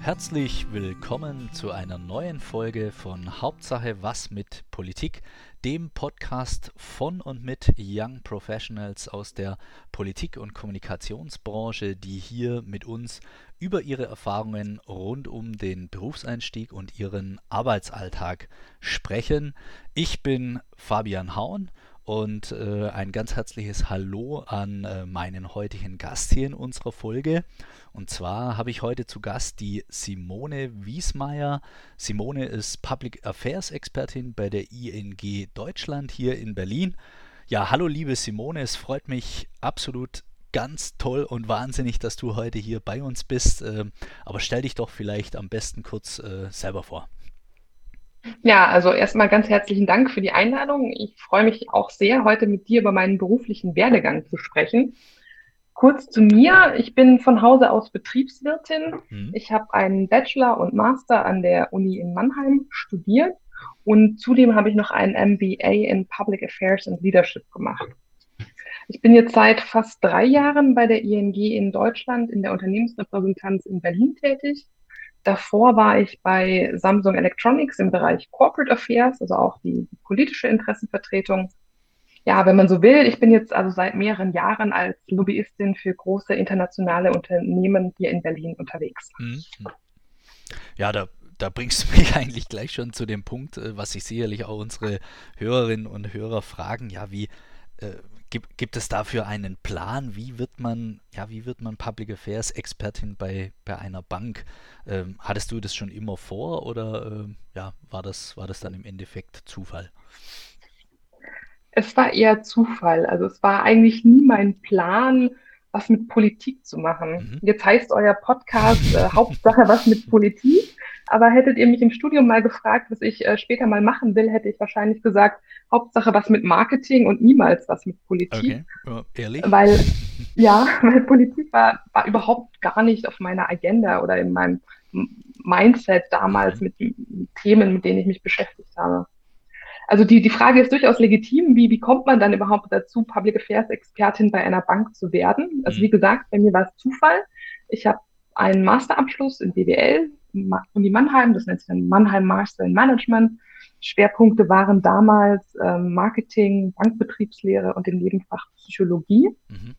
Herzlich willkommen zu einer neuen Folge von Hauptsache was mit Politik, dem Podcast von und mit Young Professionals aus der Politik- und Kommunikationsbranche, die hier mit uns über ihre Erfahrungen rund um den Berufseinstieg und ihren Arbeitsalltag sprechen. Ich bin Fabian Haun und äh, ein ganz herzliches Hallo an äh, meinen heutigen Gast hier in unserer Folge. Und zwar habe ich heute zu Gast die Simone Wiesmeier. Simone ist Public Affairs Expertin bei der ING Deutschland hier in Berlin. Ja, hallo liebe Simone, es freut mich absolut ganz toll und wahnsinnig, dass du heute hier bei uns bist. Ähm, aber stell dich doch vielleicht am besten kurz äh, selber vor. Ja, also erstmal ganz herzlichen Dank für die Einladung. Ich freue mich auch sehr, heute mit dir über meinen beruflichen Werdegang zu sprechen. Kurz zu mir. Ich bin von Hause aus Betriebswirtin. Mhm. Ich habe einen Bachelor und Master an der Uni in Mannheim studiert und zudem habe ich noch einen MBA in Public Affairs and Leadership gemacht. Ich bin jetzt seit fast drei Jahren bei der ING in Deutschland in der Unternehmensrepräsentanz in Berlin tätig Davor war ich bei Samsung Electronics im Bereich Corporate Affairs, also auch die, politische Interessenvertretung. Ja, wenn man so will, ich bin jetzt also seit mehreren Jahren als Lobbyistin für große internationale Unternehmen hier in Berlin unterwegs. Mhm. Ja, da da bringst du mich eigentlich gleich schon zu dem Punkt, äh, was sich sicherlich auch unsere Hörerinnen und Hörer fragen, ja, wie, äh, Gibt, gibt es dafür einen Plan? Wie wird man, ja, wie wird man Public Affairs Expertin bei, bei einer Bank? Ähm, hattest du das schon immer vor oder ähm, ja, war das, war das dann im Endeffekt Zufall? Es war eher Zufall. Also es war eigentlich nie mein Plan, was mit Politik zu machen. Mhm. Jetzt heißt euer Podcast äh, Hauptsache was mit Politik. Aber hättet ihr mich im Studium mal gefragt, was ich äh, später mal machen will, hätte ich wahrscheinlich gesagt, Hauptsache was mit Marketing und niemals was mit Politik. Okay. ehrlich? Weil, ja, weil Politik war, war überhaupt gar nicht auf meiner Agenda oder in meinem Mindset damals mhm. mit den Themen, mit denen ich mich beschäftigt habe. Also die, die Frage ist durchaus legitim, wie, wie kommt man dann überhaupt dazu, Public Affairs Expertin bei einer Bank zu werden? Also mhm. wie gesagt, bei mir war es Zufall. Ich habe einen Masterabschluss in BWL Uni Mannheim, das nennt sich dann Mannheim Master in Management. Schwerpunkte waren damals ähm, Marketing, Bankbetriebslehre und im Nebenfach Psychologie. Mhm.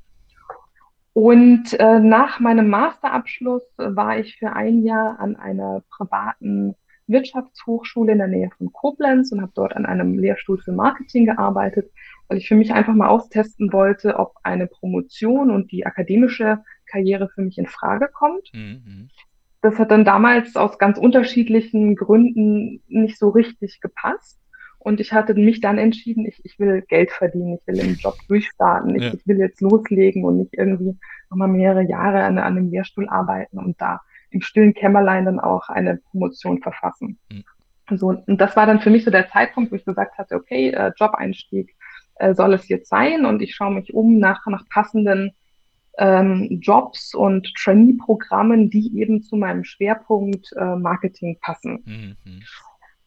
Und äh, nach meinem Masterabschluss war ich für ein Jahr an einer privaten Wirtschaftshochschule in der Nähe von Koblenz und habe dort an einem Lehrstuhl für Marketing gearbeitet, weil ich für mich einfach mal austesten wollte, ob eine Promotion und die akademische Karriere für mich in Frage kommt. Mhm das hat dann damals aus ganz unterschiedlichen Gründen nicht so richtig gepasst. Und ich hatte mich dann entschieden, ich, ich will Geld verdienen, ich will im Job durchstarten, ich, ja. ich will jetzt loslegen und nicht irgendwie nochmal mehrere Jahre an, an einem Lehrstuhl arbeiten und da im stillen Kämmerlein dann auch eine Promotion verfassen. Mhm. So, und das war dann für mich so der Zeitpunkt, wo ich gesagt hatte, okay, äh, Job-Einstieg äh, soll es jetzt sein und ich schaue mich um nach, nach passenden ähm, Jobs und Trainee-Programmen, die eben zu meinem Schwerpunkt äh, Marketing passen. Mhm.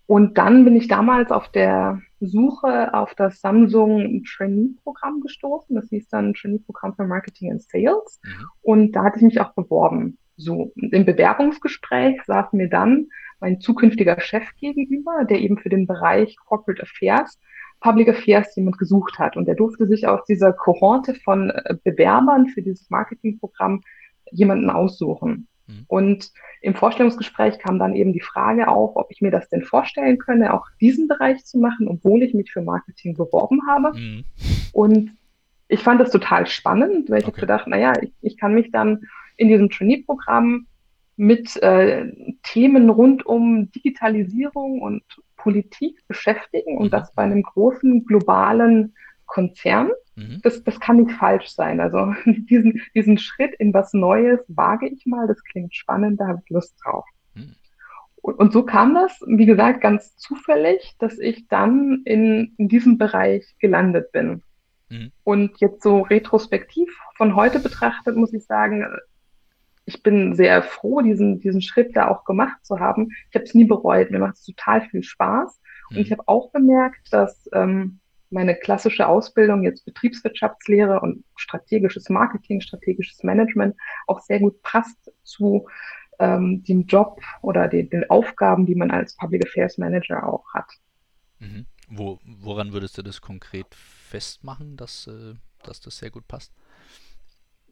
Und dann bin ich damals auf der Suche auf das Samsung Trainee-Programm gestoßen. Das hieß dann Trainee-Programm für Marketing and Sales. Mhm. Und da hatte ich mich auch beworben. So, im Bewerbungsgespräch saß mir dann mein zukünftiger Chef gegenüber, der eben für den Bereich Corporate Affairs Public Affairs jemand gesucht hat. Und er durfte sich aus dieser Kohorte von äh, Bewerbern für dieses Marketingprogramm jemanden aussuchen. Mhm. Und im Vorstellungsgespräch kam dann eben die Frage auf, ob ich mir das denn vorstellen könne, auch diesen Bereich zu machen, obwohl ich mich für Marketing beworben habe. Mhm. Und ich fand das total spannend, weil ich okay. habe gedacht, naja, ich, ich kann mich dann in diesem Trainee-Programm mit äh, Themen rund um Digitalisierung und Politik beschäftigen und mhm. das bei einem großen globalen Konzern. Mhm. Das, das kann nicht falsch sein. Also diesen, diesen Schritt in was Neues wage ich mal, das klingt spannend, da habe ich Lust drauf. Mhm. Und, und, so kam das, wie gesagt, ganz zufällig, dass ich dann in, in diesem Bereich gelandet bin. Mhm. Und jetzt so retrospektiv von heute betrachtet, muss ich sagen, ich bin sehr froh, diesen, diesen Schritt da auch gemacht zu haben. Ich habe es nie bereut. Mir macht es total viel Spaß. Und ich mhm. habe auch bemerkt, dass ähm, meine klassische Ausbildung jetzt Betriebswirtschaftslehre und strategisches Marketing, strategisches Management auch sehr gut passt zu ähm, dem Job oder den, den, Aufgaben, die man als Public Affairs Manager auch hat. Mhm. Wo, woran würdest du das konkret festmachen, dass, äh, dass das sehr gut passt?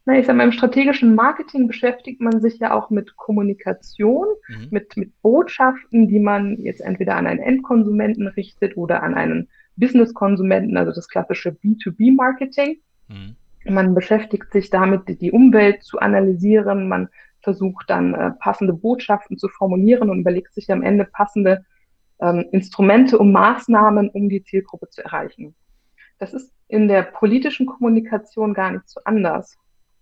Na, ich sage mal, im strategischen Marketing beschäftigt man sich ja auch mit Kommunikation, mhm. mit, mit Botschaften, die man jetzt entweder an einen Endkonsumenten richtet oder an einen Business-Konsumenten, also das klassische B2B-Marketing. Mhm. Man beschäftigt sich damit, die Umwelt zu analysieren. Man versucht dann äh, passende Botschaften zu formulieren und überlegt sich am Ende passende ähm, Instrumente und Maßnahmen, um die Zielgruppe zu erreichen. Das ist in der politischen Kommunikation gar nicht so anders,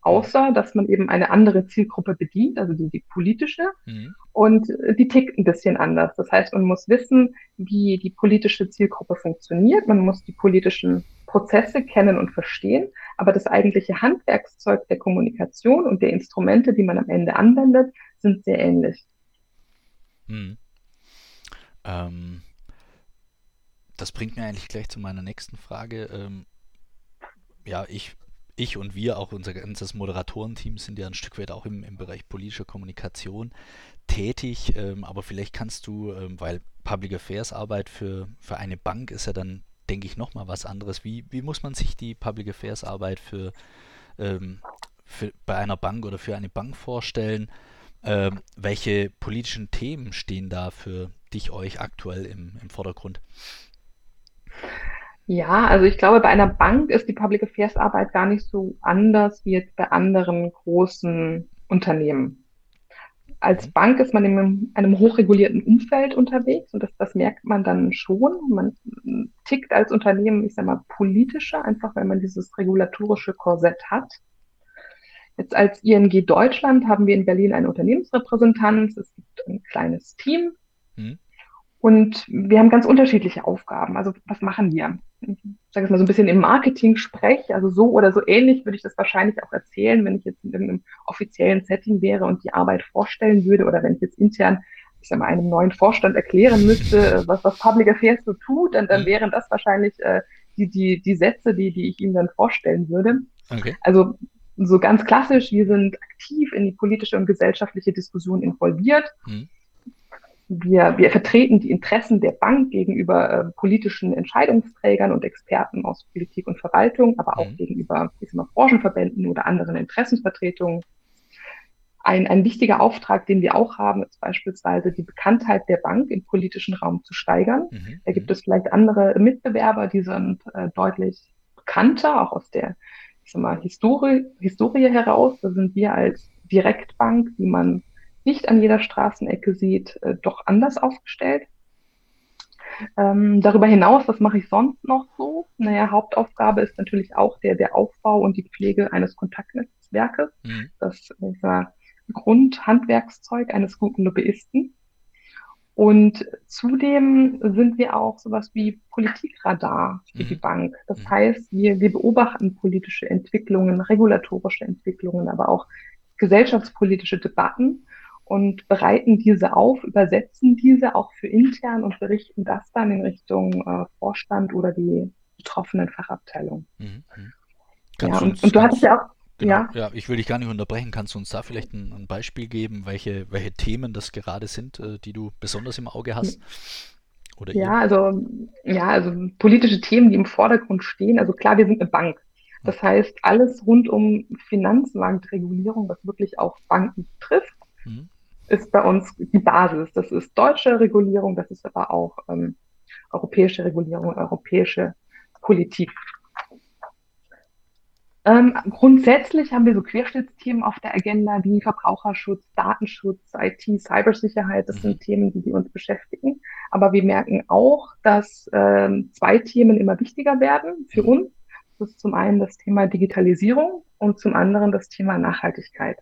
außer dass man eben eine andere Zielgruppe bedient, also die, die politische, mhm. und die tickt ein bisschen anders. Das heißt, man muss wissen, wie die politische Zielgruppe funktioniert, man muss die politischen Prozesse kennen und verstehen, aber das eigentliche Handwerkszeug der Kommunikation und der Instrumente, die man am Ende anwendet, sind sehr ähnlich. Hm. Ähm, das bringt mir eigentlich gleich zu meiner nächsten Frage. Ähm, ja, ich, ich und wir, auch unser ganzes Moderatorenteam, sind ja ein Stück weit auch im, im Bereich politischer Kommunikation tätig. Ähm, aber vielleicht kannst du, ähm, weil Public Affairs Arbeit für, für eine Bank ist ja dann denke ich, nochmal was anderes. Wie, wie muss man sich die Public Affairs Arbeit für, ähm, für bei einer Bank oder für eine Bank vorstellen? Ähm, welche politischen Themen stehen da für dich, euch aktuell im, im Vordergrund? Ja, also ich glaube, bei einer Bank ist die Public Affairs Arbeit gar nicht so anders wie jetzt bei anderen großen Unternehmen als mhm. Bank ist man in einem hochregulierten Umfeld unterwegs und das, das merkt man dann schon. Man tickt als Unternehmen, ich sag mal, politischer, einfach weil man dieses regulatorische Korsett hat. Jetzt als ING Deutschland haben wir in Berlin eine Unternehmensrepräsentanz. Es gibt ein kleines Team. Mhm. Und wir haben ganz unterschiedliche Aufgaben. Also was machen wir? Ich sage es mal so ein bisschen im Marketing-Sprech, also so oder so ähnlich würde ich das wahrscheinlich auch erzählen, wenn ich jetzt in einem offiziellen Setting wäre und die Arbeit vorstellen würde oder wenn ich jetzt intern, ich sage mal, einem neuen Vorstand erklären müsste, was, was Public Affairs so tut, dann, dann mhm. wären das wahrscheinlich äh, die, die, die Sätze, die, die ich ihm dann vorstellen würde. Okay. Also so ganz klassisch, wir sind aktiv in die politische und gesellschaftliche Diskussion involviert. Mhm wir, wir vertreten die Interessen der Bank gegenüber äh, politischen Entscheidungsträgern und Experten aus Politik und Verwaltung, aber auch mhm. gegenüber ich sag mal, Branchenverbänden oder anderen Interessensvertretungen. Ein, ein wichtiger Auftrag, den wir auch haben, ist beispielsweise die Bekanntheit der Bank im politischen Raum zu steigern. Mhm. Da gibt es vielleicht andere Mitbewerber, die sind äh, deutlich bekannter, auch aus der ich sag mal, Historie, Historie heraus. Da sind wir als Direktbank, die man nicht an jeder Straßenecke sieht, äh, doch anders aufgestellt. Ähm, darüber hinaus, was mache ich sonst noch so? Naja, Hauptaufgabe ist natürlich auch der, der Aufbau und die Pflege eines Kontaktnetzwerkes. Mhm. Das ist ein Grundhandwerkszeug eines guten Lobbyisten. Und zudem sind wir auch sowas wie Politikradar für mhm. die Bank. Das mhm. heißt, wir, wir beobachten politische Entwicklungen, regulatorische Entwicklungen, aber auch gesellschaftspolitische Debatten und bereiten diese auf, übersetzen diese auch für intern und berichten das dann in Richtung äh, Vorstand oder die betroffenen Fachabteilungen. Mhm. mhm. Ja, und, und, du hattest ja auch. Genau, ja. ja, ich will dich gar nicht unterbrechen. Kannst du uns da vielleicht ein, ein Beispiel geben, welche, welche Themen das gerade sind, äh, die du besonders im Auge hast? Oder ja, ihr? also ja, also politische Themen, die im Vordergrund stehen. Also klar, wir sind eine Bank. Das heißt, alles rund um Finanzmarktregulierung, was wirklich auch Banken trifft, mhm ist bei uns die Basis. Das ist deutsche Regulierung, das ist aber auch ähm, europäische Regulierung, europäische Politik. Ähm, grundsätzlich haben wir so Querschnittsthemen auf der Agenda wie Verbraucherschutz, Datenschutz, IT, Cybersicherheit. Das sind mhm. Themen, die, die uns beschäftigen. Aber wir merken auch, dass ähm, zwei Themen immer wichtiger werden für mhm. uns. Das ist zum einen das Thema Digitalisierung und zum anderen das Thema Nachhaltigkeit.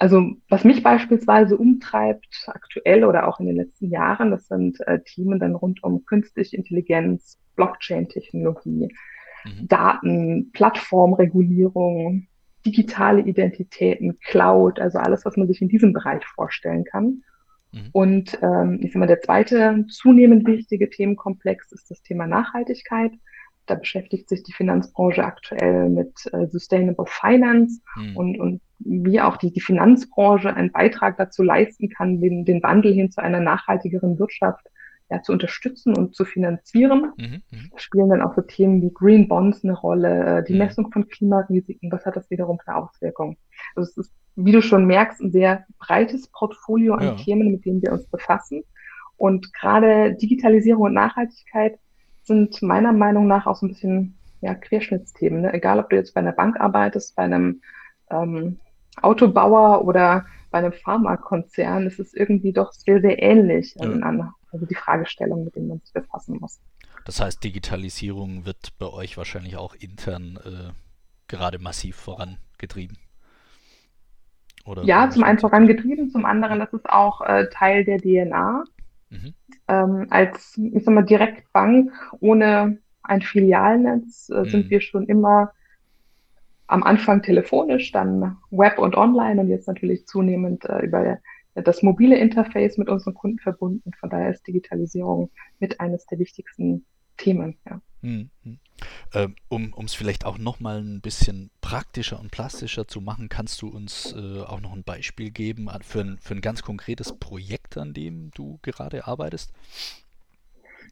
Also was mich beispielsweise umtreibt, aktuell oder auch in den letzten Jahren, das sind äh, Themen dann rund um künstliche Intelligenz, Blockchain-Technologie, mhm. Daten, Plattformregulierung, digitale Identitäten, Cloud, also alles, was man sich in diesem Bereich vorstellen kann. Mhm. Und ähm, ich sag mal, der zweite zunehmend wichtige Themenkomplex ist das Thema Nachhaltigkeit. Da beschäftigt sich die Finanzbranche aktuell mit äh, Sustainable Finance mhm. und, und wie auch die, die Finanzbranche einen Beitrag dazu leisten kann, den, den Wandel hin zu einer nachhaltigeren Wirtschaft ja, zu unterstützen und zu finanzieren. Mhm, mhm. spielen dann auch so Themen wie Green Bonds eine Rolle, äh, die mhm. Messung von Klimarisiken, was hat das wiederum für Auswirkungen? Also es ist, wie du schon merkst, ein sehr breites Portfolio an ja. Themen, mit denen wir uns befassen. Und gerade Digitalisierung und Nachhaltigkeit sind meiner Meinung nach auch so ein bisschen ja, Querschnittsthemen. Ne? Egal, ob du jetzt bei einer Bank arbeitest, bei einem ähm, Autobauer oder bei einem Pharmakonzern, ist es irgendwie doch sehr, sehr ähnlich ja. an, also die Fragestellung, mit denen man sich befassen muss. Das heißt, Digitalisierung wird bei euch wahrscheinlich auch intern äh, gerade massiv vorangetrieben. Oder ja, zum einen vorangetrieben, zum anderen, das ist auch äh, Teil der DNA. Mhm. Ähm, als, ich sag mal, Direktbank ohne ein Filialnetz äh, mhm. sind wir schon immer am Anfang telefonisch, dann Web und Online und jetzt natürlich zunehmend äh, über das mobile Interface mit unseren Kunden verbunden. Von daher ist Digitalisierung mit eines der wichtigsten Themen. Ja. Mhm. Ähm, um es vielleicht auch nochmal ein bisschen praktischer und plastischer zu machen, kannst du uns äh, auch noch ein Beispiel geben für ein, für ein ganz konkretes Projekt, an dem du gerade arbeitest?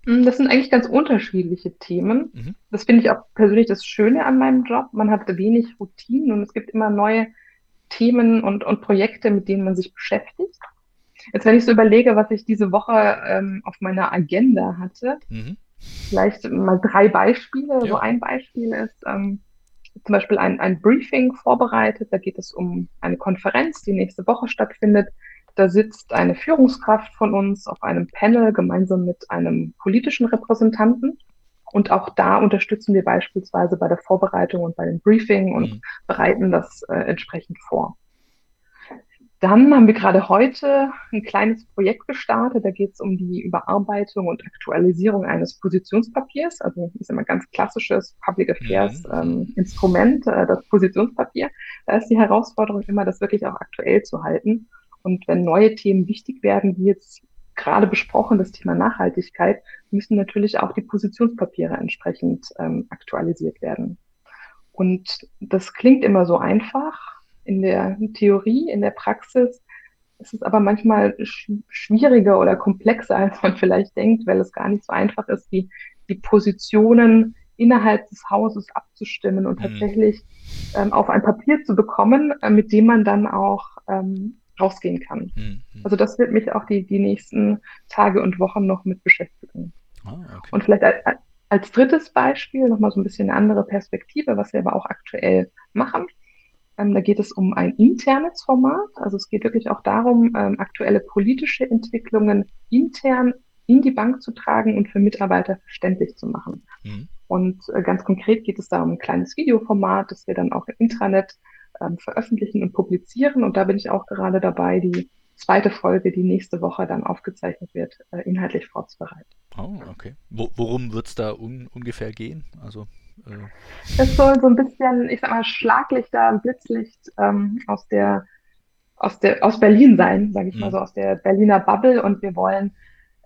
Hm, das sind eigentlich ganz unterschiedliche Themen. Mhm. Das finde ich auch persönlich das Schöne an meinem Job. Man hat wenig Routinen und es gibt immer neue Themen und, und Projekte, mit denen man sich beschäftigt. Jetzt, wenn ich so überlege, was ich diese Woche ähm, auf meiner Agenda hatte, mhm. vielleicht mal drei Beispiele. Ja. So ein Beispiel ist ähm, zum Beispiel ein, ein Briefing vorbereitet. Da geht es um eine Konferenz, die nächste Woche stattfindet. Da sitzt eine Führungskraft von uns auf einem Panel gemeinsam mit einem politischen Repräsentanten. Und auch da unterstützen wir beispielsweise bei der Vorbereitung und bei dem Briefing und mhm. bereiten das äh, entsprechend vor. Dann haben wir gerade heute ein kleines Projekt gestartet. Da geht es um die Überarbeitung und Aktualisierung eines Positionspapiers. Also ist immer ganz klassisches Public Affairs mhm. ähm, Instrument, äh, das Positionspapier. Da ist die Herausforderung immer, das wirklich auch aktuell zu halten. Und wenn neue Themen wichtig werden, wie jetzt gerade besprochen, das Thema Nachhaltigkeit, müssen natürlich auch die Positionspapiere entsprechend ähm, aktualisiert werden. Und das klingt immer so einfach in der Theorie, in der Praxis. Es ist aber manchmal sch schwieriger oder komplexer, als man vielleicht denkt, weil es gar nicht so einfach ist, die, die Positionen innerhalb des Hauses abzustimmen und mhm. tatsächlich ähm, auf ein Papier zu bekommen, äh, mit dem man dann auch ähm, rausgehen kann. Mhm. Also das wird mich auch die, die nächsten Tage und Wochen noch mit beschäftigen. Ah, okay. Und vielleicht als, als drittes Beispiel nochmal so ein bisschen eine andere Perspektive, was wir aber auch aktuell machen. Ähm, da geht es um ein internes Format. Also es geht wirklich auch darum, ähm, aktuelle politische Entwicklungen intern in die Bank zu tragen und für Mitarbeiter verständlich zu machen. Mhm. Und äh, ganz konkret geht es da um ein kleines Videoformat, das wir dann auch im Intranet ähm, veröffentlichen und publizieren. Und da bin ich auch gerade dabei, die zweite Folge, die nächste Woche dann aufgezeichnet wird, äh, inhaltlich vorzubereiten. Oh, okay. Wo, worum wird es da un ungefähr gehen? Also äh es soll so ein bisschen, ich sag mal, Schlaglichter, Blitzlicht ähm, aus der aus der aus Berlin sein, sage ich mhm. mal so, aus der Berliner Bubble. Und wir wollen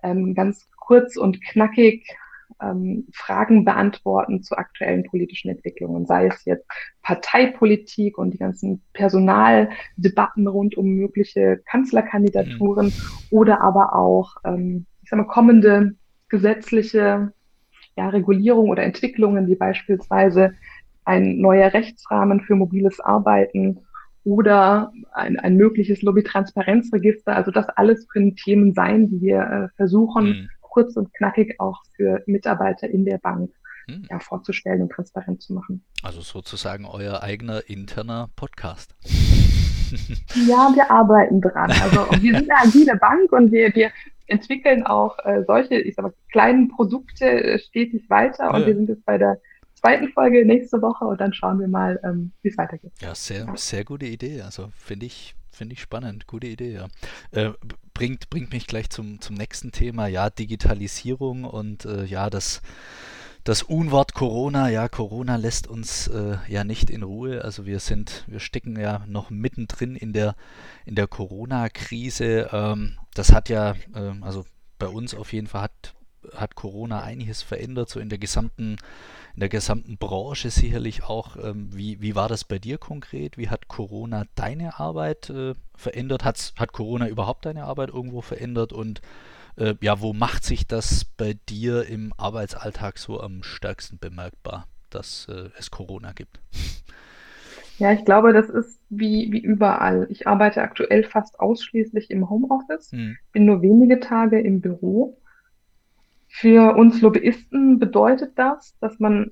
ähm, ganz kurz und knackig ähm, Fragen beantworten zu aktuellen politischen Entwicklungen, sei es jetzt Parteipolitik und die ganzen Personaldebatten rund um mögliche Kanzlerkandidaturen mhm. oder aber auch, ähm, ich sag mal, kommende gesetzliche ja, Regulierung oder Entwicklungen, wie beispielsweise ein neuer Rechtsrahmen für mobiles Arbeiten oder ein, ein mögliches Lobbytransparenzregister. Also das alles können Themen sein, die wir äh, versuchen, mhm kurz und knackig auch für Mitarbeiter in der Bank hm. ja, vorzustellen und transparent zu machen. Also sozusagen euer eigener interner Podcast. Ja, wir arbeiten dran. Also wir sind eine agile Bank und wir, wir entwickeln auch äh, solche, ich sag mal, kleinen Produkte äh, stetig weiter und ja. wir sind jetzt bei der zweiten Folge nächste Woche und dann schauen wir mal, ähm, wie es weitergeht. Ja, sehr, sehr gute Idee. Also finde ich, finde ich spannend. Gute Idee, ja. Äh, bringt, bringt mich gleich zum, zum nächsten Thema. Ja, Digitalisierung und äh, ja, das, das Unwort Corona. Ja, Corona lässt uns äh, ja nicht in Ruhe. Also wir sind, wir stecken ja noch mittendrin in der, in der Corona-Krise. Ähm, das hat ja, ähm, also bei uns auf jeden Fall hat hat Corona einiges verändert, so in der gesamten, in der gesamten Branche sicherlich auch. Ähm, wie, wie war das bei dir konkret? Wie hat Corona deine Arbeit äh, verändert? Hat's, hat Corona überhaupt deine Arbeit irgendwo verändert? Und äh, ja, wo macht sich das bei dir im Arbeitsalltag so am stärksten bemerkbar, dass äh, es Corona gibt? Ja, ich glaube, das ist wie, wie überall. Ich arbeite aktuell fast ausschließlich im Homeoffice, hm. bin nur wenige Tage im Büro. Für uns Lobbyisten bedeutet das, dass man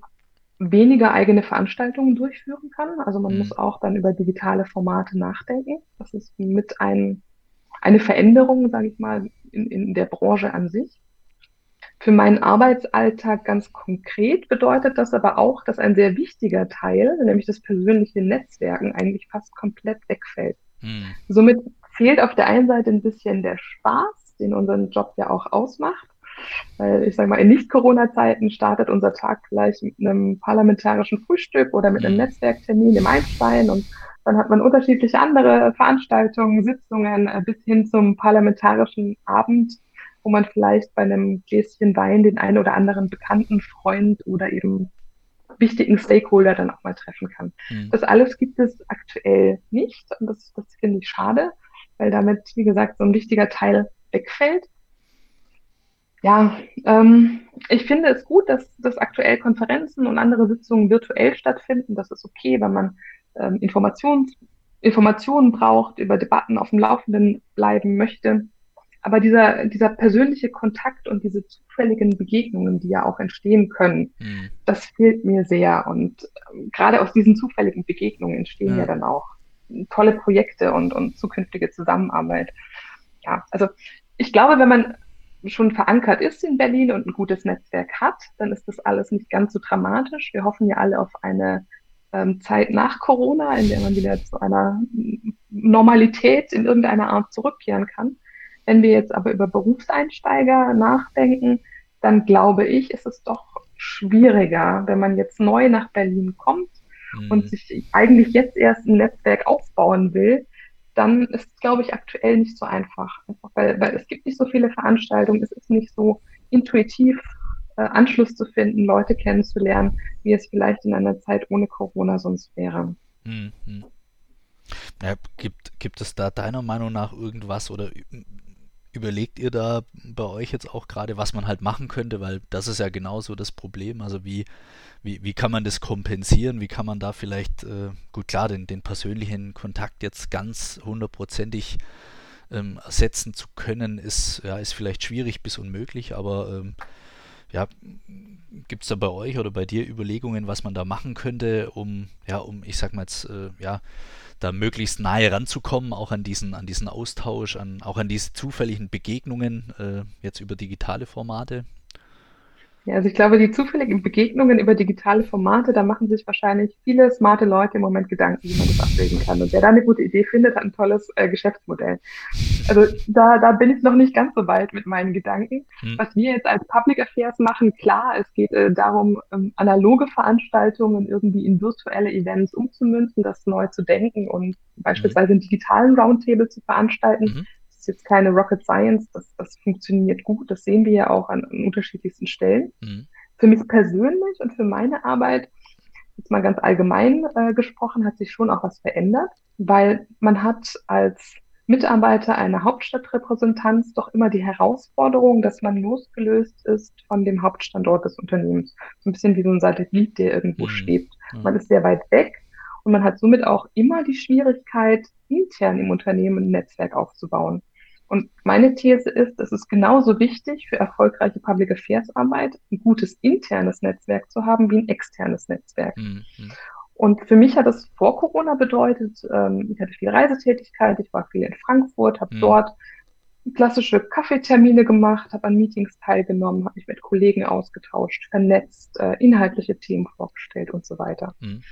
weniger eigene Veranstaltungen durchführen kann. Also man hm. muss auch dann über digitale Formate nachdenken. Das ist mit ein, eine Veränderung, sage ich mal, in, in der Branche an sich. Für meinen Arbeitsalltag ganz konkret bedeutet das aber auch, dass ein sehr wichtiger Teil, nämlich das persönliche Netzwerken, eigentlich fast komplett wegfällt. Hm. Somit fehlt auf der einen Seite ein bisschen der Spaß, den unseren Job ja auch ausmacht. Weil ich sage mal, in Nicht-Corona-Zeiten startet unser Tag vielleicht mit einem parlamentarischen Frühstück oder mit einem hm. Netzwerktermin im Einstein und dann hat man unterschiedliche andere Veranstaltungen, Sitzungen äh, bis hin zum parlamentarischen Abend, wo man vielleicht bei einem Gläschen Wein den einen oder anderen bekannten Freund oder eben wichtigen Stakeholder dann auch mal treffen kann. Mhm. Das alles gibt es aktuell nicht und das, das finde ich schade, weil damit, wie gesagt, so ein wichtiger Teil wegfällt. Ja, ähm, ich finde es gut, dass, dass aktuell Konferenzen und andere Sitzungen virtuell stattfinden. Das ist okay, wenn man ähm, Informations, Informationen braucht, über Debatten auf dem Laufenden bleiben möchte. Aber dieser, dieser persönliche Kontakt und diese zufälligen Begegnungen, die ja auch entstehen können, mhm. das fehlt mir sehr. Und ähm, gerade aus diesen zufälligen Begegnungen entstehen ja, ja dann auch tolle Projekte und, und zukünftige Zusammenarbeit. Ja, also ich glaube, wenn man schon verankert ist in Berlin und ein gutes Netzwerk hat, dann ist das alles nicht ganz so dramatisch. Wir hoffen ja alle auf eine ähm, Zeit nach Corona, in der man wieder zu einer Normalität in irgendeiner Art zurückkehren kann. Wenn wir jetzt aber über Berufseinsteiger nachdenken, dann glaube ich, ist es doch schwieriger, wenn man jetzt neu nach Berlin kommt mhm. und sich eigentlich jetzt erst ein Netzwerk aufbauen will, dann ist es, glaube ich, aktuell nicht so einfach. Einfach weil, weil es gibt nicht so viele Veranstaltungen, es ist nicht so intuitiv äh, Anschluss zu finden, Leute kennenzulernen, wie es vielleicht in einer Zeit ohne Corona sonst wäre. Mhm. Ja, gibt, gibt es da deiner Meinung nach irgendwas oder überlegt ihr da bei euch jetzt auch gerade, was man halt machen könnte, weil das ist ja genauso das Problem. Also wie, wie, wie kann man das kompensieren? Wie kann man da vielleicht, äh, gut klar, den, den persönlichen Kontakt jetzt ganz hundertprozentig ähm, ersetzen zu können, ist, ja, ist vielleicht schwierig bis unmöglich, aber ähm, ja, gibt es da bei euch oder bei dir Überlegungen, was man da machen könnte, um, ja, um, ich sag mal jetzt, äh, ja, da möglichst nahe ranzukommen, auch an diesen, an diesen Austausch, an, auch an diese zufälligen Begegnungen, äh, jetzt über digitale Formate? Ja, also ich glaube, die zufälligen Begegnungen über digitale Formate, da machen sich wahrscheinlich viele smarte Leute im Moment Gedanken, wie man das abbilden kann. Und wer da eine gute Idee findet, hat ein tolles äh, Geschäftsmodell. Also da, da bin ich noch nicht ganz so weit mit meinen Gedanken. Hm. Was wir jetzt als Public Affairs machen, klar, es geht äh, darum, ähm, analoge Veranstaltungen irgendwie in virtuelle Events umzumünzen, das neu zu denken und beispielsweise einen digitalen Roundtable zu veranstalten. Mhm ist jetzt keine Rocket Science, das, das funktioniert gut, das sehen wir ja auch an, an unterschiedlichsten Stellen. Mhm. Für mich persönlich und für meine Arbeit, jetzt mal ganz allgemein äh, gesprochen, hat sich schon auch was verändert, weil man hat als Mitarbeiter einer Hauptstadtrepräsentanz doch immer die Herausforderung, dass man losgelöst ist von dem Hauptstandort des Unternehmens. So ein bisschen wie so ein Satellit, der irgendwo mhm. schwebt. Man ist sehr weit weg und man hat somit auch immer die Schwierigkeit, intern im Unternehmen ein Netzwerk aufzubauen. Und meine These ist, es ist genauso wichtig für erfolgreiche Public Affairs Arbeit, ein gutes internes Netzwerk zu haben wie ein externes Netzwerk. Mhm. Und für mich hat es vor Corona bedeutet, ähm, ich hatte viel Reisetätigkeit, ich war viel in Frankfurt, habe mhm. dort klassische Kaffeetermine gemacht, habe an Meetings teilgenommen, habe mich mit Kollegen ausgetauscht, vernetzt, äh, inhaltliche Themen vorgestellt und so weiter. Mhm.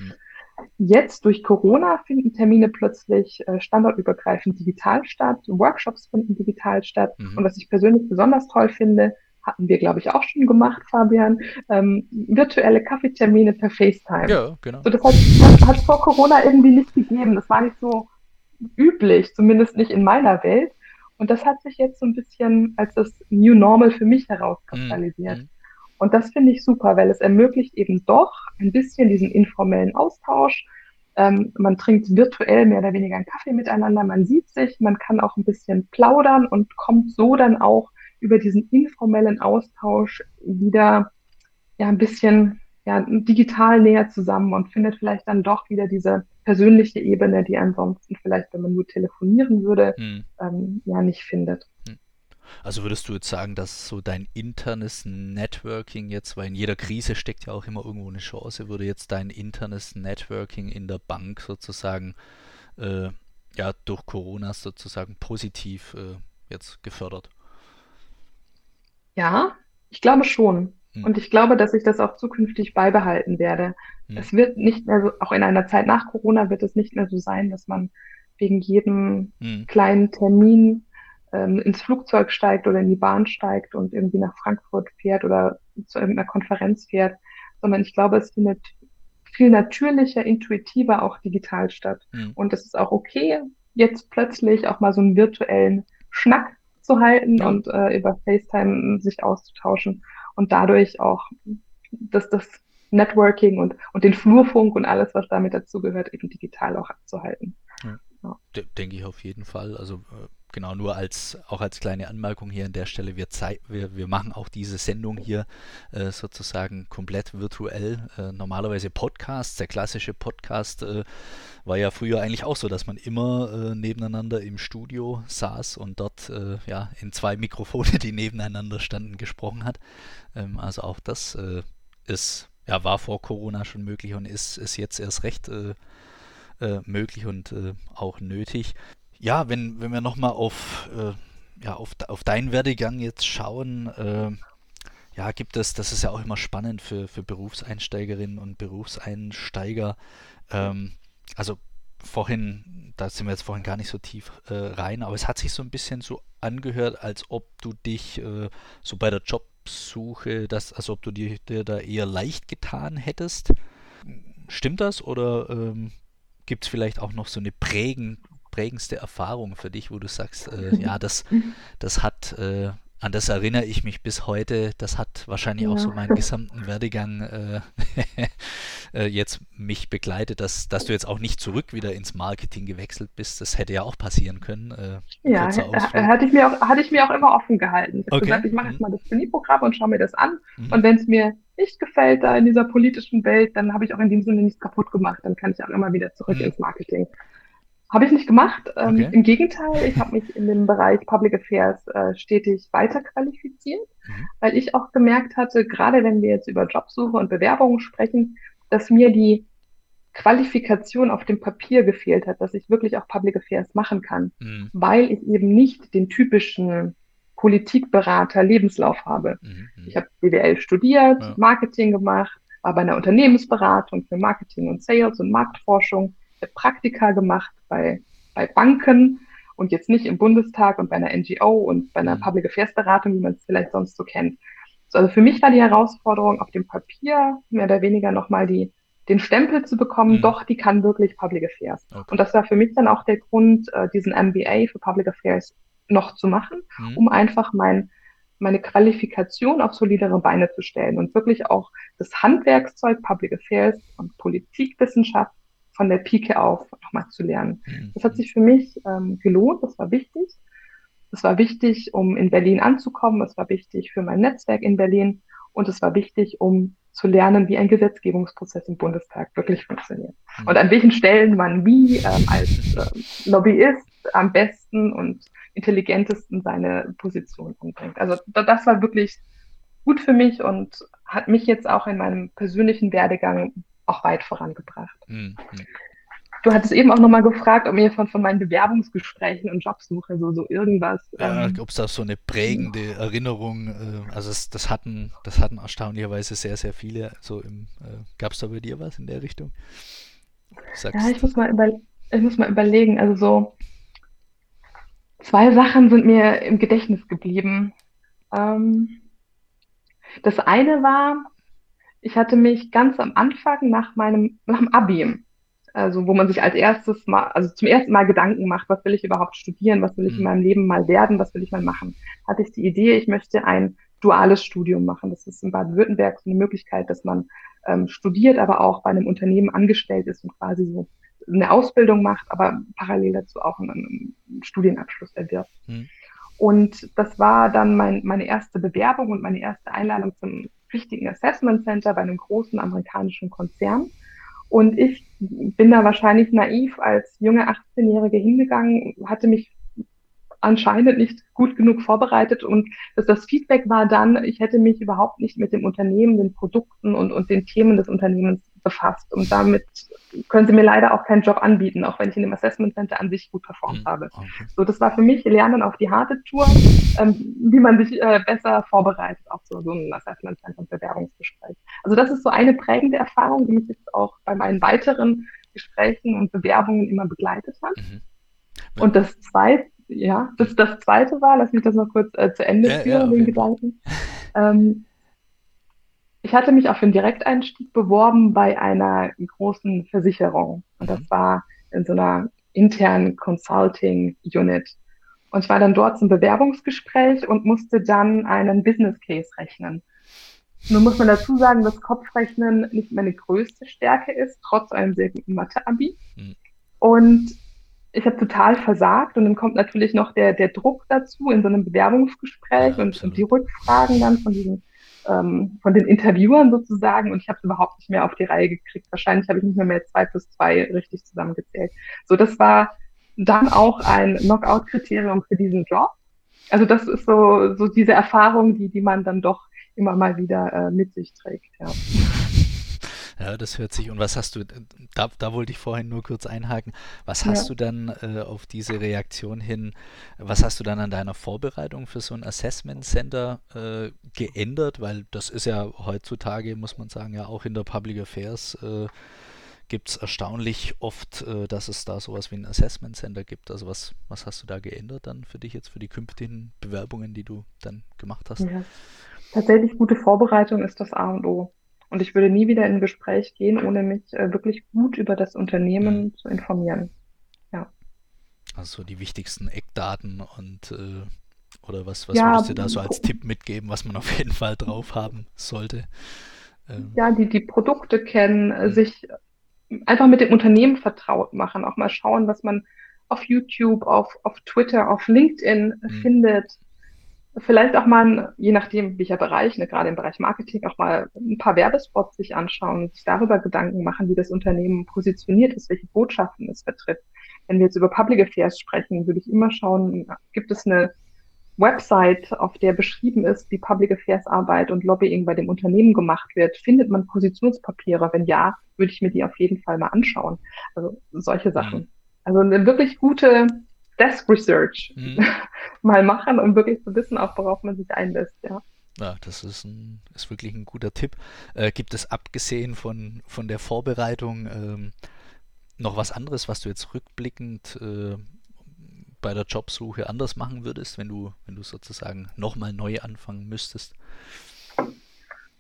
Jetzt durch Corona finden Termine plötzlich äh, standortübergreifend digital statt, Workshops finden digital statt. Mhm. Und was ich persönlich besonders toll finde, hatten wir, glaube ich, auch schon gemacht, Fabian, ähm, virtuelle Kaffeetermine per FaceTime. Ja, genau. So, das hat es vor Corona irgendwie nicht gegeben. Das war nicht so üblich, zumindest nicht in meiner Welt. Und das hat sich jetzt so ein bisschen als das New Normal für mich herauskristallisiert. Mhm. Und das finde ich super, weil es ermöglicht eben doch ein bisschen diesen informellen Austausch. Ähm, man trinkt virtuell mehr oder weniger einen Kaffee miteinander, man sieht sich, man kann auch ein bisschen plaudern und kommt so dann auch über diesen informellen Austausch wieder ja ein bisschen ja, digital näher zusammen und findet vielleicht dann doch wieder diese persönliche Ebene, die ansonsten vielleicht, wenn man nur telefonieren würde, hm. ähm, ja nicht findet. Also würdest du jetzt sagen, dass so dein internes Networking jetzt, weil in jeder Krise steckt ja auch immer irgendwo eine Chance, würde jetzt dein internes Networking in der Bank sozusagen äh, ja durch Corona sozusagen positiv äh, jetzt gefördert? Ja, ich glaube schon. Hm. Und ich glaube, dass ich das auch zukünftig beibehalten werde. Hm. Es wird nicht mehr so, auch in einer Zeit nach Corona wird es nicht mehr so sein, dass man wegen jedem hm. kleinen Termin ähm, ins Flugzeug steigt oder in die Bahn steigt und irgendwie nach Frankfurt fährt oder zu irgendeiner Konferenz fährt, sondern ich glaube, es findet viel natürlicher, intuitiver auch digital statt. Mhm. Und es ist auch okay, jetzt plötzlich auch mal so einen virtuellen Schnack zu halten ja. und äh, über FaceTime sich auszutauschen und dadurch auch das, das Networking und, und den Flurfunk und alles, was damit dazugehört, eben digital auch abzuhalten. Ja. Ja. Denke ich auf jeden Fall. Also äh, genau nur als auch als kleine Anmerkung hier an der Stelle, wir, wir, wir machen auch diese Sendung hier äh, sozusagen komplett virtuell. Äh, normalerweise Podcasts, der klassische Podcast äh, war ja früher eigentlich auch so, dass man immer äh, nebeneinander im Studio saß und dort äh, ja in zwei Mikrofone, die nebeneinander standen, gesprochen hat. Ähm, also auch das äh, ist ja war vor Corona schon möglich und ist, ist jetzt erst recht möglich und auch nötig ja, wenn, wenn wir nochmal auf, äh, ja, auf, auf deinen Werdegang jetzt schauen, äh, ja, gibt es, das ist ja auch immer spannend für, für Berufseinsteigerinnen und Berufseinsteiger. Ähm, also vorhin, da sind wir jetzt vorhin gar nicht so tief äh, rein, aber es hat sich so ein bisschen so angehört, als ob du dich äh, so bei der Jobsuche, das, also ob du dir, dir da eher leicht getan hättest. Stimmt das oder ähm, gibt es vielleicht auch noch so eine prägen, prägendste Erfahrung für dich, wo du sagst, äh, ja, das, das hat, äh, an das erinnere ich mich bis heute, das hat wahrscheinlich ja. auch so meinen gesamten Werdegang äh, äh, jetzt mich begleitet, dass, dass du jetzt auch nicht zurück wieder ins Marketing gewechselt bist. Das hätte ja auch passieren können. Äh, ja, hatte ich, mir auch, hatte ich mir auch immer offen gehalten. Ich habe okay. gesagt, ich mache jetzt mhm. mal das Trainee-Programm und schaue mir das an. Mhm. Und wenn es mir nicht gefällt da in dieser politischen Welt, dann habe ich auch in dem Sinne nichts kaputt gemacht. Dann kann ich auch immer wieder zurück mhm. ins Marketing. Habe ich nicht gemacht. Ähm, okay. Im Gegenteil, ich habe mich in dem Bereich Public Affairs äh, stetig weiter qualifiziert, mhm. weil ich auch gemerkt hatte, gerade wenn wir jetzt über Jobsuche und Bewerbungen sprechen, dass mir die Qualifikation auf dem Papier gefehlt hat, dass ich wirklich auch Public Affairs machen kann, mhm. weil ich eben nicht den typischen Politikberater Lebenslauf habe. Mhm. mhm. Ich habe BWL studiert, ja. Marketing gemacht, war bei einer Unternehmensberatung für Marketing und Sales und Marktforschung Praktika gemacht bei, bei Banken und jetzt nicht im Bundestag und bei einer NGO und bei einer mhm. Public Affairs Beratung, wie man es vielleicht sonst so kennt. Also für mich war die Herausforderung auf dem Papier mehr oder weniger nochmal die, den Stempel zu bekommen, mhm. doch, die kann wirklich Public Affairs. Okay. Und das war für mich dann auch der Grund, äh, diesen MBA für Public Affairs noch zu machen, mhm. um einfach mein, meine Qualifikation auf solidere Beine zu stellen und wirklich auch das Handwerkszeug Public Affairs und Politikwissenschaft von der Pike auf nochmal zu lernen. Mhm. Das hat sich für mich ähm, gelohnt, das war wichtig. Es war wichtig, um in Berlin anzukommen, es war wichtig für mein Netzwerk in Berlin und es war wichtig, um zu lernen, wie ein Gesetzgebungsprozess im Bundestag wirklich funktioniert. Mhm. Und an welchen Stellen man wie ähm, als äh, Lobbyist am besten und intelligentesten seine Position umbringt. Also das war wirklich gut für mich und hat mich jetzt auch in meinem persönlichen Werdegang auch weit vorangebracht. Mhm. Du hattest eben auch nochmal gefragt, ob mir von, von meinen Bewerbungsgesprächen und Jobsuche so, so irgendwas. Ja, ähm, ob es da so eine prägende Erinnerung, äh, also es, das hatten, das hatten erstaunlicherweise sehr, sehr viele. So äh, gab es da bei dir was in der Richtung? Ja, ich muss mal über, ich muss mal überlegen. Also so zwei Sachen sind mir im Gedächtnis geblieben. Ähm, das eine war, ich hatte mich ganz am Anfang nach meinem, nach dem Abi, Also wo man sich als erstes mal, also zum ersten Mal Gedanken macht, was will ich überhaupt studieren, was will ich in mhm. meinem Leben mal werden, was will ich mal machen, hatte ich die Idee, ich möchte ein duales Studium machen. Das ist in Baden-Württemberg so eine Möglichkeit, dass man ähm, studiert, aber auch bei einem Unternehmen angestellt ist und quasi so eine Ausbildung macht, aber parallel dazu auch einen, einen Studienabschluss erwirbt. Mhm. Und das war dann mein, meine erste Bewerbung und meine erste Einladung zum richtigen Assessment Center bei einem großen amerikanischen Konzern. Und ich bin da wahrscheinlich naiv als junge 18-Jährige hingegangen, hatte mich anscheinend nicht gut genug vorbereitet und dass das Feedback war dann, ich hätte mich überhaupt nicht mit dem Unternehmen, den Produkten und, und den Themen des Unternehmens befasst. Und damit können sie mir leider auch keinen Job anbieten, auch wenn ich in dem Assessment Center an sich gut performt mhm. habe. Okay. So, das war für mich Lernen auf die harte Tour, ähm, wie man sich äh, besser vorbereitet auf so, so ein Assessment Center und Bewerbungsgespräch. Also das ist so eine prägende Erfahrung, die mich jetzt auch bei meinen weiteren Gesprächen und Bewerbungen immer begleitet hat. Mhm. Und das zweite, ja, das, das zweite war, lass mich das noch kurz äh, zu Ende ja, führen, ja, den Gedanken. Ähm, ich hatte mich auf den Direkteinstieg beworben bei einer großen Versicherung. Und das mhm. war in so einer internen Consulting Unit. Und ich war dann dort zum Bewerbungsgespräch und musste dann einen Business Case rechnen. Nun muss man dazu sagen, dass Kopfrechnen nicht meine größte Stärke ist, trotz einem sehr guten Mathe-Abi. Mhm. Und ich habe total versagt und dann kommt natürlich noch der, der Druck dazu in so einem Bewerbungsgespräch ja, und, und, die Rückfragen dann von diesen ähm, von den Interviewern sozusagen und ich habe es überhaupt nicht mehr auf die Reihe gekriegt. Wahrscheinlich habe ich nicht mehr mehr zwei plus zwei richtig zusammengezählt. So, das war dann auch ein Knockout-Kriterium für diesen Job. Also das ist so, so diese Erfahrung, die, die man dann doch immer mal wieder äh, mit sich trägt. Ja. Ja, das hört sich. Und was hast du, da, da wollte ich vorhin nur kurz einhaken, was hast ja. du dann äh, auf diese Reaktion hin, was hast du dann an deiner Vorbereitung für so ein Assessment Center äh, geändert? Weil das ist ja heutzutage, muss man sagen, ja auch in der Public Affairs äh, gibt es erstaunlich oft, äh, dass es da sowas wie ein Assessment Center gibt. Also was, was hast du da geändert dann für dich jetzt, für die künftigen Bewerbungen, die du dann gemacht hast? Ja. Tatsächlich gute Vorbereitung ist das A und O. Und ich würde nie wieder in ein Gespräch gehen, ohne mich äh, wirklich gut über das Unternehmen mhm. zu informieren. Ja. Also die wichtigsten Eckdaten und äh, oder was, was ja, würdest du da so als Tipp mitgeben, was man auf jeden Fall drauf haben sollte? Ähm. Ja, die, die Produkte kennen, mhm. sich einfach mit dem Unternehmen vertraut machen, auch mal schauen, was man auf YouTube, auf, auf Twitter, auf LinkedIn mhm. findet vielleicht auch mal, je nachdem welcher Bereich, ne, gerade im Bereich Marketing, auch mal ein paar Werbespots sich anschauen und sich darüber Gedanken machen, wie das Unternehmen positioniert ist, welche Botschaften es vertritt. Wenn wir jetzt über Public Affairs sprechen, würde ich immer schauen, gibt es eine Website, auf der beschrieben ist, wie Public Affairs Arbeit und Lobbying bei dem Unternehmen gemacht wird. Findet man Positionspapiere? Wenn ja, würde ich mir die auf jeden Fall mal anschauen. Also solche Sachen. Also eine wirklich gute Desk Research mhm. mal machen, um wirklich zu wissen, auch worauf man sich einlässt, ja. Ja, das ist, ein, ist wirklich ein guter Tipp. Äh, gibt es abgesehen von, von der Vorbereitung ähm, noch was anderes, was du jetzt rückblickend äh, bei der Jobsuche anders machen würdest, wenn du, wenn du sozusagen nochmal neu anfangen müsstest?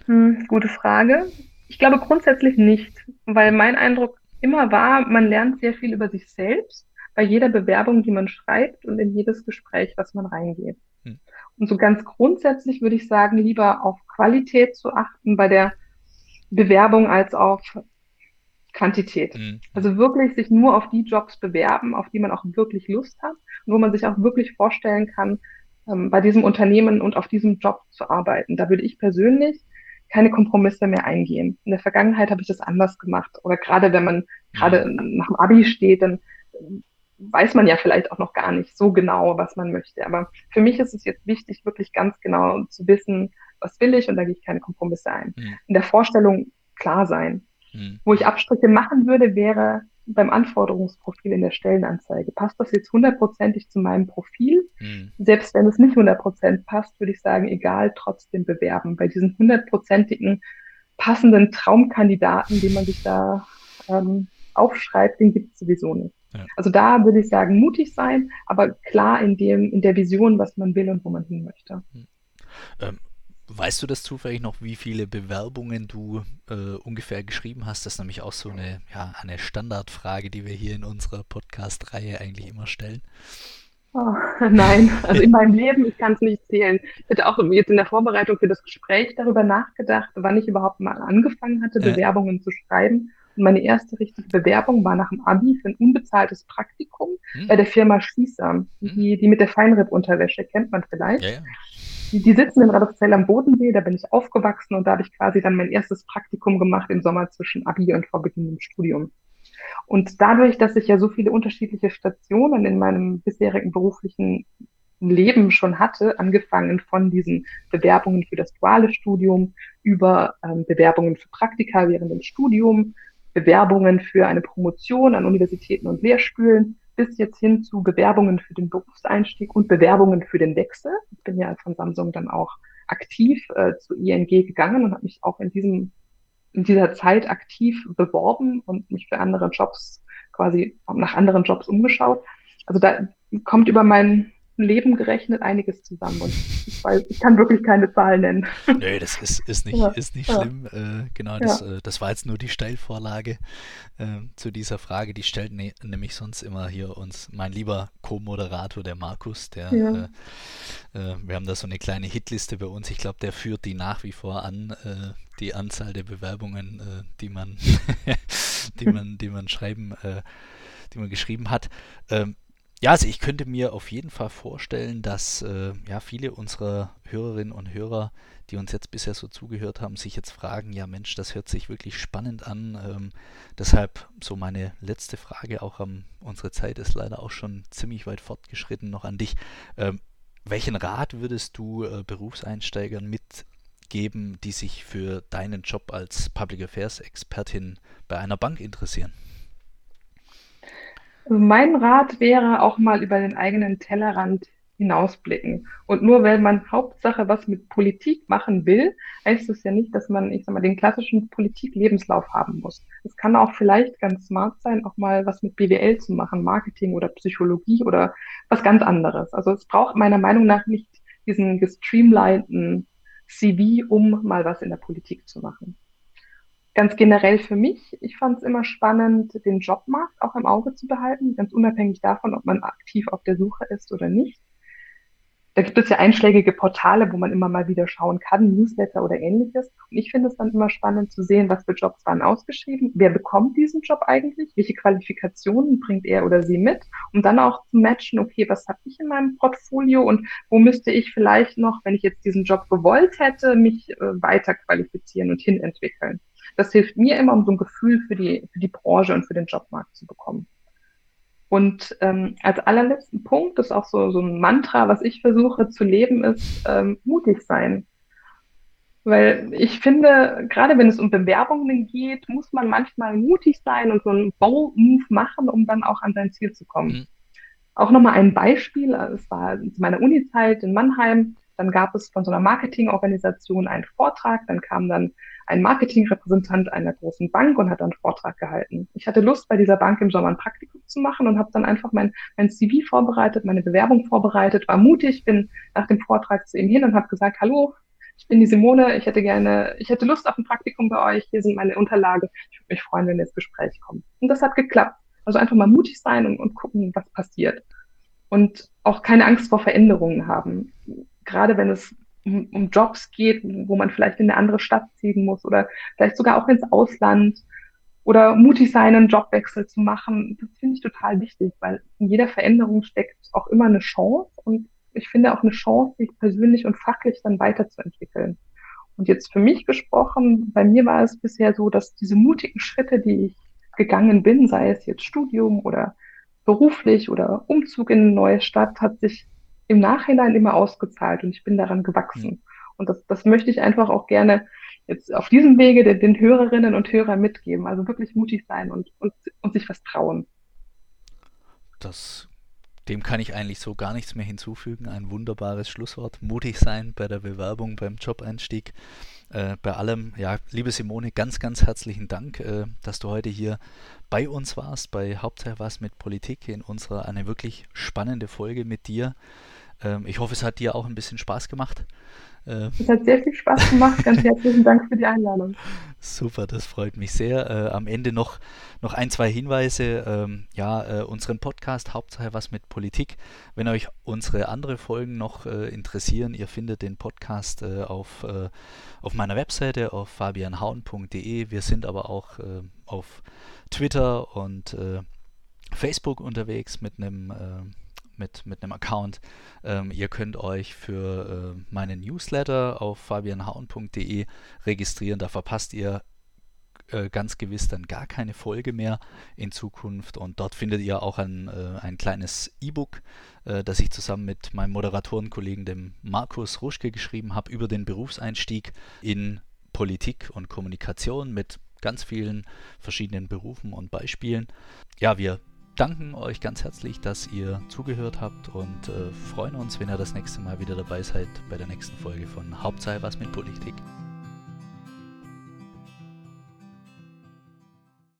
Hm, gute Frage. Ich glaube grundsätzlich nicht, weil mein Eindruck immer war, man lernt sehr viel über sich selbst bei jeder Bewerbung, die man schreibt und in jedes Gespräch, was man reingeht. Hm. Und so ganz grundsätzlich würde ich sagen, lieber auf Qualität zu achten bei der Bewerbung als auf Quantität. Mhm. Also wirklich sich nur auf die Jobs bewerben, auf die man auch wirklich Lust hat und wo man sich auch wirklich vorstellen kann, ähm, bei diesem Unternehmen und auf diesem Job zu arbeiten. Da würde ich persönlich keine Kompromisse mehr eingehen. In der Vergangenheit habe ich das anders gemacht. Oder gerade wenn man gerade mhm. nach dem Abi steht, dann weiß man ja vielleicht auch noch gar nicht so genau, was man möchte. Aber für mich ist es jetzt wichtig, wirklich ganz genau zu wissen, was will ich und da gehe ich keine Kompromisse ein. Mhm. In der Vorstellung klar sein. Mhm. Wo ich Abstriche machen würde, wäre beim Anforderungsprofil in der Stellenanzeige. Passt das jetzt hundertprozentig zu meinem Profil? Mhm. Selbst wenn es nicht hundertprozentig passt, würde ich sagen, egal, trotzdem bewerben. Bei diesen hundertprozentigen passenden Traumkandidaten, die man sich da ähm, aufschreibt, den gibt es sowieso nicht. Ja. Also da würde ich sagen, mutig sein, aber klar in dem, in der Vision, was man will und wo man hin möchte. Hm. Ähm, Weißt du das zufällig noch, wie viele Bewerbungen du äh, ungefähr geschrieben hast? Das ist nämlich auch so eine, ja, eine Standardfrage, die wir hier in unserer Podcast-Reihe eigentlich immer stellen. Oh, nein, also in meinem Leben, ich kann es nicht zählen. Ich hatte auch jetzt in der Vorbereitung für das Gespräch darüber nachgedacht, wann ich überhaupt mal angefangen hatte. Bewerbungen zu schreiben. Meine erste richtige Bewerbung war nach dem Abi für ein unbezahltes Praktikum hm. bei der Firma Schießer, hm. die, die mit der Feinripp-Unterwäsche, kennt man vielleicht. Ja, ja. Die, die sitzen in Radolfzell am Bodensee, da bin ich aufgewachsen und da habe ich quasi dann mein erstes Praktikum gemacht im Sommer zwischen Abi und vor Beginn im Studium. Und dadurch, dass ich ja so viele unterschiedliche Stationen in meinem bisherigen beruflichen Leben schon hatte, angefangen von diesen Bewerbungen für das duale Studium über ähm, Bewerbungen für Praktika während dem Studium, Bewerbungen für eine Promotion an Universitäten und Lehrstühlen, bis jetzt hin zu Bewerbungen für den Berufseinstieg und Bewerbungen für den Wechsel. Ich bin ja von Samsung dann auch aktiv äh, zu ING gegangen und habe mich auch in diesem in dieser Zeit aktiv beworben und mich für andere Jobs quasi nach anderen Jobs umgeschaut. Also da kommt über mein Leben gerechnet einiges zusammen und ich, weiß, ich kann wirklich keine Zahlen nennen. Nö, das ist, ist nicht, ja, ist nicht ja. schlimm. Äh, genau, das, ja. äh, das war jetzt nur die Steilvorlage äh, zu dieser Frage. Die stellt ne, nämlich sonst immer hier uns mein lieber Co-Moderator, der Markus, der äh, äh, wir haben da so eine kleine Hitliste bei uns. Ich glaube, der führt die nach wie vor an, äh, die Anzahl der Bewerbungen, die man, die man, die man schreiben, die man geschrieben hat. Ähm, ja, also ich könnte mir auf jeden Fall vorstellen, dass äh, ja viele unserer Hörerinnen und Hörer, die uns jetzt bisher so zugehört haben, sich jetzt fragen, ja Mensch, das hört sich wirklich spannend an. Ähm, deshalb so meine letzte Frage, auch am, unsere Zeit ist leider auch schon ziemlich weit fortgeschritten, noch an dich. Ähm, welchen Rat würdest du äh, Berufseinsteigern mitgeben, die sich für deinen Job als Public Affairs Expertin bei einer Bank interessieren? Also mein Rat wäre auch mal über den eigenen Tellerrand hinausblicken. Und nur weil man Hauptsache was mit Politik machen will, heißt es ja nicht, dass man, ich sag mal, den klassischen Politik-Lebenslauf haben muss. Es kann auch vielleicht ganz smart sein, auch mal was mit BWL zu machen, Marketing oder Psychologie oder was ganz anderes. Also es braucht meiner Meinung nach nicht diesen gestreamlinten CV, um mal was in der Politik zu machen ganz generell für mich, ich fand es immer spannend, den Jobmarkt auch im Auge zu behalten, ganz unabhängig davon, ob man aktiv auf der Suche ist oder nicht. Da gibt es ja einschlägige Portale, wo man immer mal wieder schauen kann, Newsletter oder ähnliches. Und ich finde es dann immer spannend zu sehen, was für Jobs waren ausgeschrieben, wer bekommt diesen Job eigentlich, welche Qualifikationen bringt er oder sie mit, um dann auch zu matchen, okay, was habe ich in meinem Portfolio und wo müsste ich vielleicht noch, wenn ich jetzt diesen Job gewollt hätte, mich äh, weiter qualifizieren und hinentwickeln. Das hilft mir immer, um so ein Gefühl für die, für die Branche und für den Jobmarkt zu bekommen. Und ähm, als allerletzten Punkt, das ist auch so, so ein Mantra, was ich versuche zu leben, ist ähm, mutig sein. Weil ich finde, gerade wenn es um Bewerbungen geht, muss man manchmal mutig sein und so einen Bold-Move machen, um dann auch an sein Ziel zu kommen. Mhm. Auch nochmal ein Beispiel, es war zu meiner Uni-Zeit in Mannheim, dann gab es von so einer Marketingorganisation einen Vortrag, dann kam dann ein Marketingrepräsentant einer großen Bank und hat einen Vortrag gehalten. Ich hatte Lust, bei dieser Bank im Sommer ein Praktikum zu machen und habe dann einfach mein, mein CV vorbereitet, meine Bewerbung vorbereitet, war mutig, bin nach dem Vortrag zu ihm hin und habe gesagt, hallo, ich bin die Simone, ich hätte gerne, ich hätte Lust auf ein Praktikum bei euch, hier sind meine Unterlagen, ich würde mich freuen, wenn wir ins Gespräch kommen. Und das hat geklappt. Also einfach mal mutig sein und, und gucken, was passiert. Und auch keine Angst vor Veränderungen haben. Gerade wenn es um, um Jobs geht, wo man vielleicht in eine andere Stadt ziehen muss oder vielleicht sogar auch ins Ausland oder mutig sein, einen Jobwechsel zu machen. Das finde ich total wichtig, weil in jeder Veränderung steckt auch immer eine Chance und ich finde auch eine Chance, sich persönlich und fachlich dann weiterzuentwickeln. Und jetzt für mich gesprochen, bei mir war es bisher so, dass diese mutigen Schritte, die ich gegangen bin, sei es jetzt Studium oder beruflich oder Umzug in eine neue Stadt, hat sich im Nachhinein immer ausgezahlt und ich bin daran gewachsen. Mhm. Und das, das möchte ich einfach auch gerne jetzt auf diesem Wege den, den Hörerinnen und Hörern mitgeben. Also wirklich mutig sein und, und, und sich was trauen. Das, dem kann ich eigentlich so gar nichts mehr hinzufügen. Ein wunderbares Schlusswort. Mutig sein bei der Bewerbung, beim Jobeinstieg. Äh, bei allem, ja, liebe Simone, ganz, ganz herzlichen Dank, äh, dass du heute hier bei uns warst, bei Hauptsache was mit Politik in unserer eine wirklich spannende Folge mit dir. Ähm, ich hoffe, es hat dir auch ein bisschen Spaß gemacht. Ähm, es hat sehr viel Spaß gemacht. Ganz herzlichen Dank für die Einladung. Super, das freut mich sehr. Äh, am Ende noch, noch ein, zwei Hinweise. Ähm, ja, äh, unseren Podcast Hauptsache was mit Politik. Wenn euch unsere andere Folgen noch äh, interessieren, ihr findet den Podcast äh, auf, äh, auf meiner Webseite auf fabianhauen.de. Wir sind aber auch äh, auf Twitter und Facebook unterwegs mit einem mit, mit einem Account. Ähm, ihr könnt euch für äh, meinen Newsletter auf fabianhauen.de registrieren. Da verpasst ihr äh, ganz gewiss dann gar keine Folge mehr in Zukunft. Und dort findet ihr auch ein, äh, ein kleines E-Book, äh, das ich zusammen mit meinem Moderatorenkollegen, dem Markus Ruschke, geschrieben habe über den Berufseinstieg in Politik und Kommunikation mit ganz vielen verschiedenen Berufen und Beispielen. Ja, wir danken euch ganz herzlich, dass ihr zugehört habt und äh, freuen uns, wenn ihr das nächste Mal wieder dabei seid bei der nächsten Folge von Hauptsache was mit Politik.